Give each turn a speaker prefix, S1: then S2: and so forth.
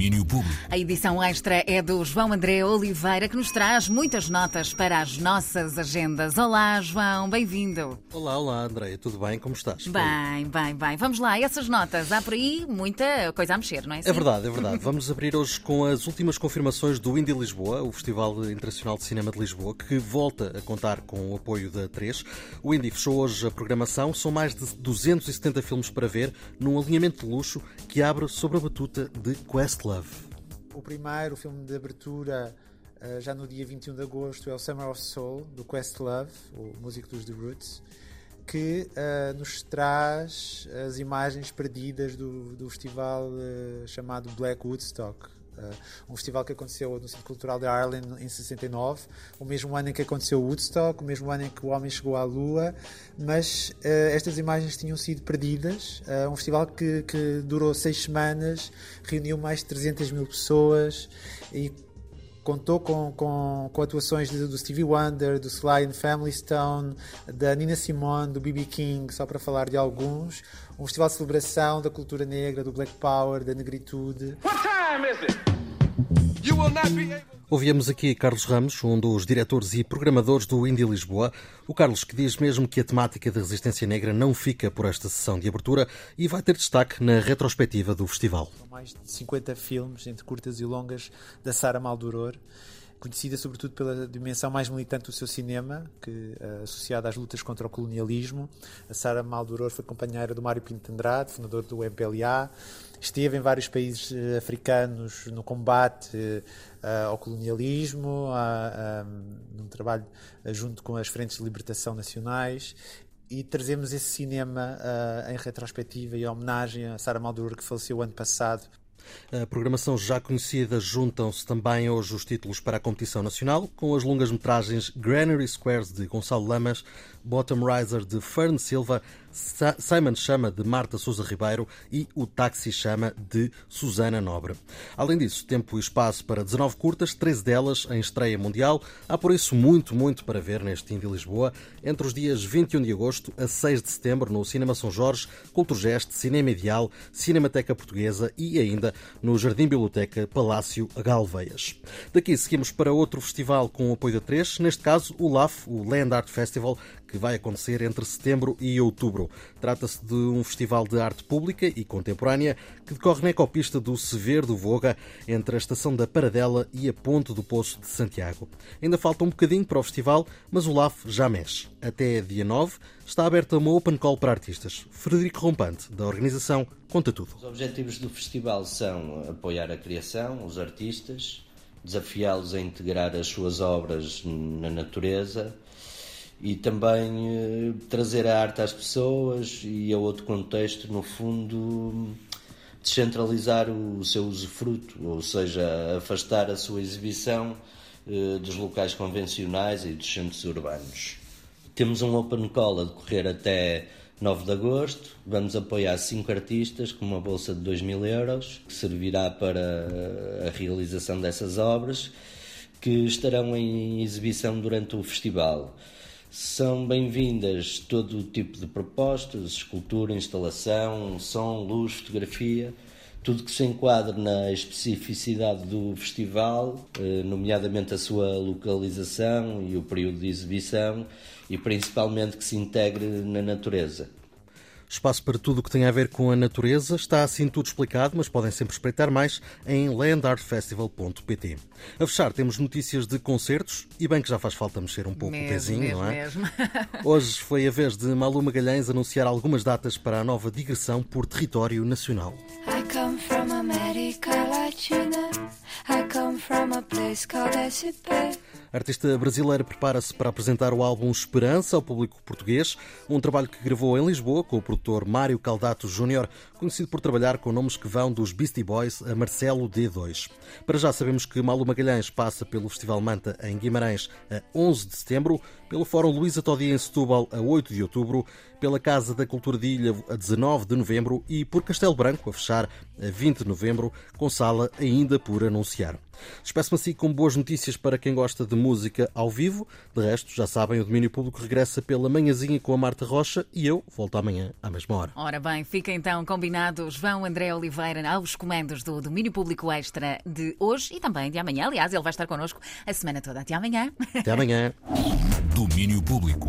S1: domínio público.
S2: A edição extra é do João André Oliveira, que nos traz muitas notas para as nossas agendas. Olá, João, bem-vindo.
S3: Olá, olá, Andréia, tudo bem? Como estás?
S2: Bem, bem, bem. Vamos lá, essas notas. Há por aí muita coisa a mexer, não é?
S3: É verdade, é verdade. Vamos abrir hoje com as últimas confirmações do Indie Lisboa, o Festival Internacional de Cinema de Lisboa, que volta a contar com o apoio da 3. O Indie fechou hoje a programação. São mais de 270 filmes para ver, num alinhamento de luxo que abre sobre a batuta de Questlove.
S4: O primeiro, filme de abertura, eh, já no dia 21 de agosto, é o Summer of Soul, do Questlove, o músico dos The Roots, que uh, nos traz as imagens perdidas do, do festival uh, chamado Black Woodstock. Uh, um festival que aconteceu no Centro Cultural de Ireland em 69, o mesmo ano em que aconteceu Woodstock, o mesmo ano em que o homem chegou à Lua, mas uh, estas imagens tinham sido perdidas. Uh, um festival que, que durou seis semanas, reuniu mais de 300 mil pessoas e contou com, com, com atuações do Stevie Wonder, do Sly and Family Stone, da Nina Simone, do B.B. King, só para falar de alguns. Um festival de celebração da cultura negra, do Black Power, da negritude. What time is it?
S3: You will not be able... Ouvíamos aqui Carlos Ramos, um dos diretores e programadores do Indie Lisboa. O Carlos que diz mesmo que a temática da resistência negra não fica por esta sessão de abertura e vai ter destaque na retrospectiva do festival.
S4: São mais de 50 filmes, entre curtas e longas, da Sara Maldoror conhecida sobretudo pela dimensão mais militante do seu cinema, que uh, associada às lutas contra o colonialismo. A Sara Maldoror foi companheira do Mário Pinto Andrade, fundador do MPLA. Esteve em vários países uh, africanos no combate uh, ao colonialismo, num trabalho junto com as frentes de libertação nacionais e trazemos esse cinema uh, em retrospectiva e homenagem a Sara Maldoror, que faleceu ano passado
S3: a programação já conhecida juntam-se também hoje os títulos para a competição nacional, com as longas-metragens Granary Squares de Gonçalo Lamas, Bottom Riser de Fern Silva, Simon Chama de Marta Souza Ribeiro e O Táxi Chama de Susana Nobre. Além disso, tempo e espaço para 19 curtas, 13 delas em estreia mundial. Há por isso muito, muito para ver neste Indie Lisboa, entre os dias 21 de agosto a 6 de setembro no Cinema São Jorge, Culturgest, Cinema Ideal, Cinemateca Portuguesa e ainda no Jardim Biblioteca Palácio Galveias. Daqui seguimos para outro festival com o apoio da 3, neste caso o LAF, o Land Art Festival, que vai acontecer entre setembro e outubro. Trata-se de um festival de arte pública e contemporânea que decorre na ecopista do Sever do Voga, entre a estação da Paradela e a Ponte do Poço de Santiago. Ainda falta um bocadinho para o festival, mas o LAF já mexe. Até dia 9 está aberta uma open call para artistas. Frederico Rompante, da organização, conta tudo.
S5: Os objetivos do festival são apoiar a criação, os artistas, desafiá-los a integrar as suas obras na natureza e também eh, trazer a arte às pessoas e a outro contexto, no fundo, descentralizar o seu usufruto, ou seja, afastar a sua exibição eh, dos locais convencionais e dos centros urbanos. Temos um open call a decorrer até 9 de agosto. Vamos apoiar cinco artistas com uma bolsa de 2 mil euros, que servirá para a realização dessas obras, que estarão em exibição durante o festival. São bem-vindas todo o tipo de propostas, escultura, instalação, som, luz, fotografia, tudo que se enquadre na especificidade do festival, eh, nomeadamente a sua localização e o período de exibição, e principalmente que se integre na natureza.
S3: Espaço para tudo o que tem a ver com a natureza. Está assim tudo explicado, mas podem sempre espreitar mais em landartfestival.pt. A fechar, temos notícias de concertos e bem que já faz falta mexer um pouco
S2: mesmo,
S3: o pezinho,
S2: mesmo,
S3: não é?
S2: Mesmo.
S3: Hoje foi a vez de Malu Magalhães anunciar algumas datas para a nova digressão por território nacional. I come from America Latina. I a artista brasileira prepara-se para apresentar o álbum Esperança ao público português, um trabalho que gravou em Lisboa com o produtor Mário Caldato Júnior, conhecido por trabalhar com nomes que vão dos Beastie Boys a Marcelo D2. Para já sabemos que Malu Magalhães passa pelo Festival Manta em Guimarães a 11 de setembro, pelo Fórum Luísa Todi em Setúbal a 8 de outubro, pela Casa da Cultura de Ilha a 19 de novembro e por Castelo Branco a fechar a 20 de novembro, com sala ainda por anunciar. Despeço-me assim com boas notícias para quem gosta de música ao vivo. De resto, já sabem, o domínio público regressa pela manhãzinha com a Marta Rocha e eu volto amanhã à mesma hora.
S2: Ora bem, fica então combinado João André Oliveira aos comandos do domínio público extra de hoje e também de amanhã. Aliás, ele vai estar connosco a semana toda. Até amanhã.
S3: Até amanhã.
S1: Domínio público.